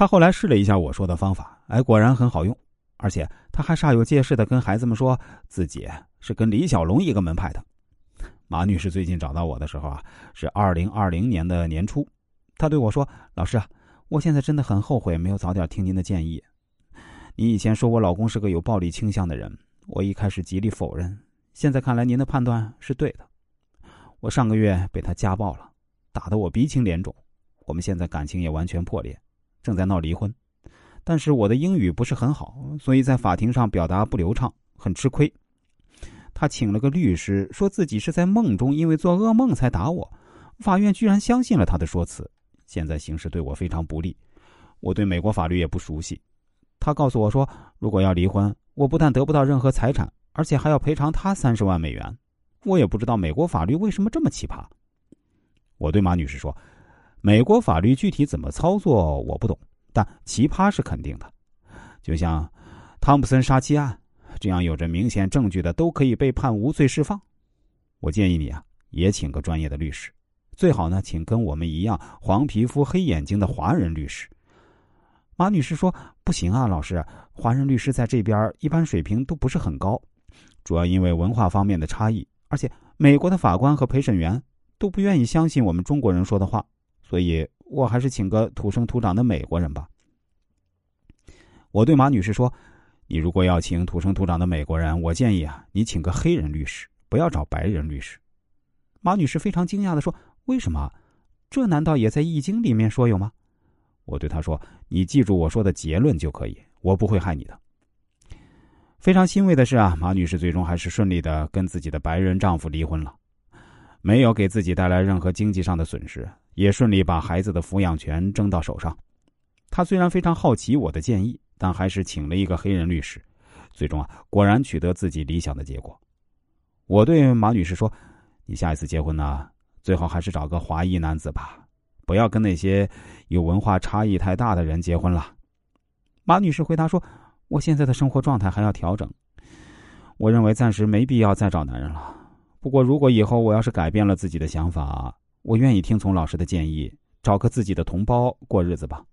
他后来试了一下我说的方法，哎，果然很好用。而且他还煞有介事的跟孩子们说自己是跟李小龙一个门派的。马女士最近找到我的时候啊，是二零二零年的年初，她对我说：“老师啊，我现在真的很后悔没有早点听您的建议。你以前说我老公是个有暴力倾向的人，我一开始极力否认。现在看来您的判断是对的。我上个月被他家暴了，打得我鼻青脸肿。我们现在感情也完全破裂，正在闹离婚。”但是我的英语不是很好，所以在法庭上表达不流畅，很吃亏。他请了个律师，说自己是在梦中因为做噩梦才打我。法院居然相信了他的说辞。现在形势对我非常不利，我对美国法律也不熟悉。他告诉我说，如果要离婚，我不但得不到任何财产，而且还要赔偿他三十万美元。我也不知道美国法律为什么这么奇葩。我对马女士说，美国法律具体怎么操作我不懂。但奇葩是肯定的，就像汤普森杀妻案这样有着明显证据的，都可以被判无罪释放。我建议你啊，也请个专业的律师，最好呢，请跟我们一样黄皮肤黑眼睛的华人律师。马女士说：“不行啊，老师，华人律师在这边一般水平都不是很高，主要因为文化方面的差异，而且美国的法官和陪审员都不愿意相信我们中国人说的话，所以。”我还是请个土生土长的美国人吧。我对马女士说：“你如果要请土生土长的美国人，我建议啊，你请个黑人律师，不要找白人律师。”马女士非常惊讶的说：“为什么？这难道也在《易经》里面说有吗？”我对她说：“你记住我说的结论就可以，我不会害你的。”非常欣慰的是啊，马女士最终还是顺利的跟自己的白人丈夫离婚了，没有给自己带来任何经济上的损失。也顺利把孩子的抚养权争到手上。他虽然非常好奇我的建议，但还是请了一个黑人律师。最终啊，果然取得自己理想的结果。我对马女士说：“你下一次结婚呢，最好还是找个华裔男子吧，不要跟那些有文化差异太大的人结婚了。”马女士回答说：“我现在的生活状态还要调整，我认为暂时没必要再找男人了。不过，如果以后我要是改变了自己的想法。”我愿意听从老师的建议，找个自己的同胞过日子吧。